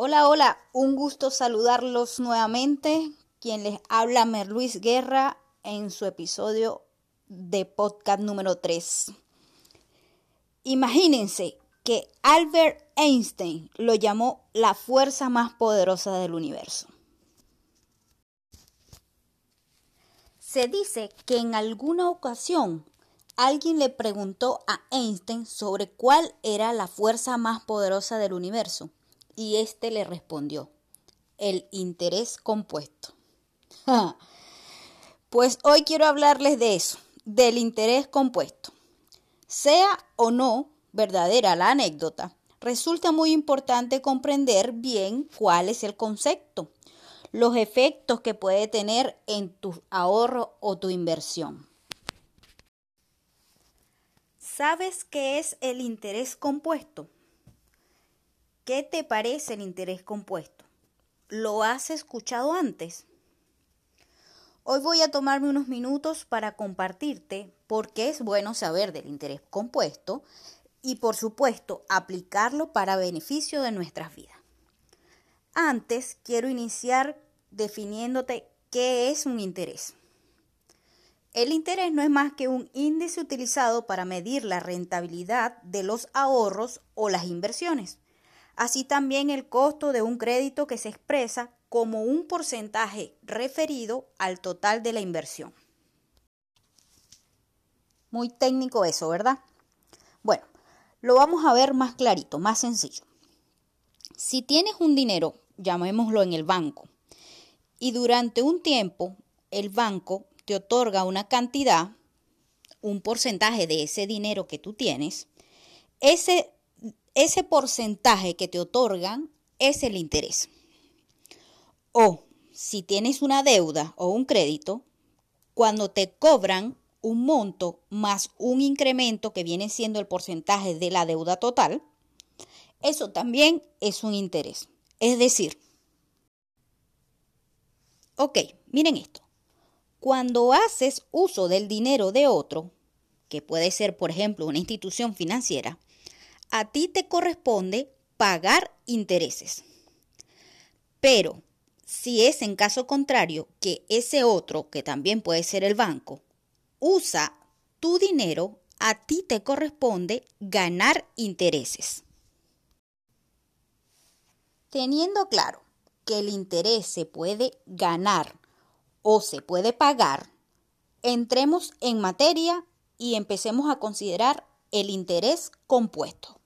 Hola, hola, un gusto saludarlos nuevamente. Quien les habla Merluis Guerra en su episodio de podcast número 3. Imagínense que Albert Einstein lo llamó la fuerza más poderosa del universo. Se dice que en alguna ocasión alguien le preguntó a Einstein sobre cuál era la fuerza más poderosa del universo y éste le respondió, el interés compuesto. pues hoy quiero hablarles de eso, del interés compuesto. Sea o no verdadera la anécdota, resulta muy importante comprender bien cuál es el concepto, los efectos que puede tener en tu ahorro o tu inversión. ¿Sabes qué es el interés compuesto? ¿Qué te parece el interés compuesto? ¿Lo has escuchado antes? Hoy voy a tomarme unos minutos para compartirte por qué es bueno saber del interés compuesto y por supuesto aplicarlo para beneficio de nuestras vidas. Antes quiero iniciar definiéndote qué es un interés. El interés no es más que un índice utilizado para medir la rentabilidad de los ahorros o las inversiones así también el costo de un crédito que se expresa como un porcentaje referido al total de la inversión. Muy técnico eso, ¿verdad? Bueno, lo vamos a ver más clarito, más sencillo. Si tienes un dinero, llamémoslo en el banco, y durante un tiempo el banco te otorga una cantidad, un porcentaje de ese dinero que tú tienes, ese ese porcentaje que te otorgan es el interés. O si tienes una deuda o un crédito, cuando te cobran un monto más un incremento que viene siendo el porcentaje de la deuda total, eso también es un interés. Es decir, ok, miren esto. Cuando haces uso del dinero de otro, que puede ser, por ejemplo, una institución financiera, a ti te corresponde pagar intereses. Pero si es en caso contrario que ese otro, que también puede ser el banco, usa tu dinero, a ti te corresponde ganar intereses. Teniendo claro que el interés se puede ganar o se puede pagar, entremos en materia y empecemos a considerar el interés compuesto.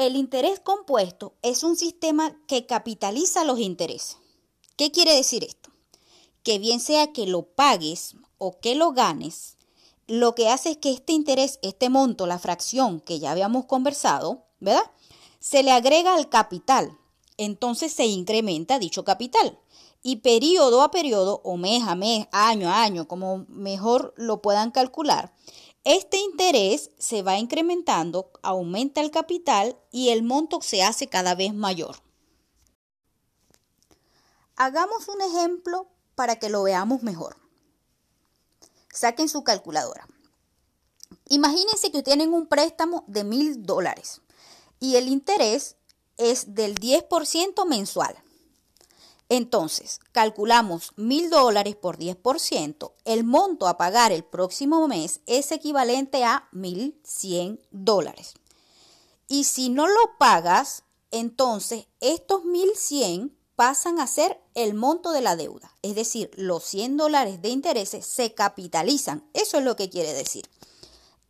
El interés compuesto es un sistema que capitaliza los intereses. ¿Qué quiere decir esto? Que bien sea que lo pagues o que lo ganes, lo que hace es que este interés, este monto, la fracción que ya habíamos conversado, ¿verdad? Se le agrega al capital. Entonces se incrementa dicho capital. Y periodo a periodo, o mes a mes, año a año, como mejor lo puedan calcular, este interés se va incrementando, aumenta el capital y el monto se hace cada vez mayor. Hagamos un ejemplo para que lo veamos mejor. Saquen su calculadora. Imagínense que tienen un préstamo de mil dólares y el interés es del 10% mensual. Entonces, calculamos mil dólares por 10%, el monto a pagar el próximo mes es equivalente a 1.100 dólares. Y si no lo pagas, entonces estos 1.100 pasan a ser el monto de la deuda. Es decir, los 100 dólares de intereses se capitalizan. Eso es lo que quiere decir.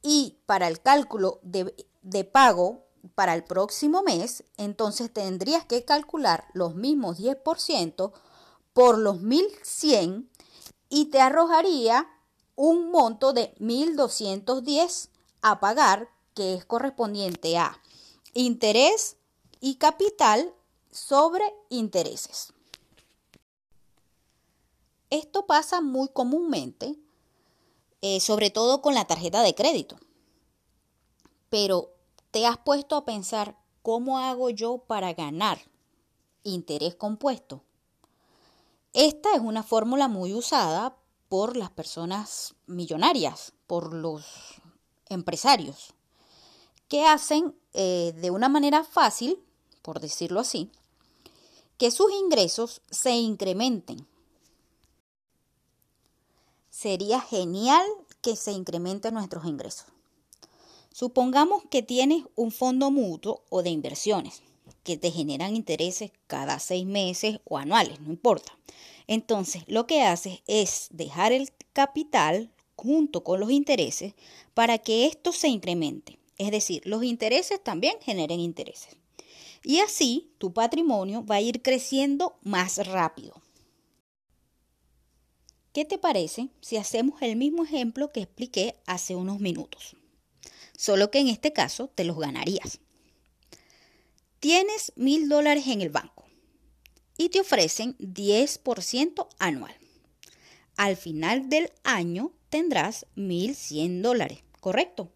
Y para el cálculo de, de pago para el próximo mes, entonces tendrías que calcular los mismos 10% por los 1100 y te arrojaría un monto de 1210 a pagar, que es correspondiente a interés y capital sobre intereses. Esto pasa muy comúnmente, eh, sobre todo con la tarjeta de crédito. Pero ¿Te has puesto a pensar cómo hago yo para ganar interés compuesto? Esta es una fórmula muy usada por las personas millonarias, por los empresarios, que hacen eh, de una manera fácil por decirlo así, que sus ingresos se incrementen. Sería genial que se incrementen nuestros ingresos. Supongamos que tienes un fondo mutuo o de inversiones que te generan intereses cada seis meses o anuales, no importa. Entonces, lo que haces es dejar el capital junto con los intereses para que esto se incremente. Es decir, los intereses también generen intereses. Y así tu patrimonio va a ir creciendo más rápido. ¿Qué te parece si hacemos el mismo ejemplo que expliqué hace unos minutos? Solo que en este caso te los ganarías. Tienes mil dólares en el banco y te ofrecen 10% anual. Al final del año tendrás 1.100 dólares, ¿correcto?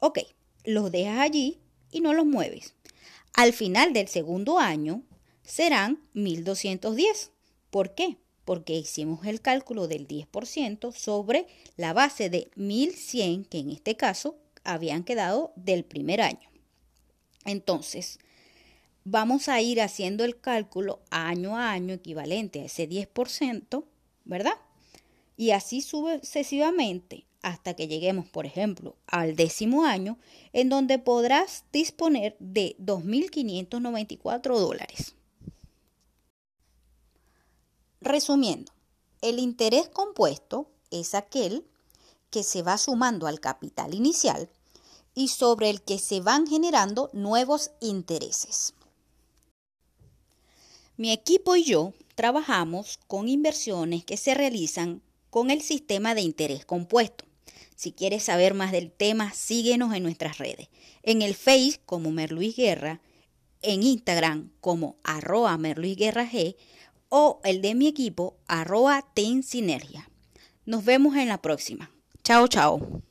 Ok, los dejas allí y no los mueves. Al final del segundo año serán 1.210. ¿Por qué? Porque hicimos el cálculo del 10% sobre la base de 1.100, que en este caso habían quedado del primer año. Entonces, vamos a ir haciendo el cálculo año a año equivalente a ese 10%, ¿verdad? Y así sucesivamente hasta que lleguemos, por ejemplo, al décimo año, en donde podrás disponer de 2.594 dólares. Resumiendo, el interés compuesto es aquel que se va sumando al capital inicial y sobre el que se van generando nuevos intereses. Mi equipo y yo trabajamos con inversiones que se realizan con el sistema de interés compuesto. Si quieres saber más del tema, síguenos en nuestras redes. En el Face como Merluis Guerra, en Instagram como arroba Merluis Guerra G o el de mi equipo arroba Ten Sinergia. Nos vemos en la próxima. Chao, chao.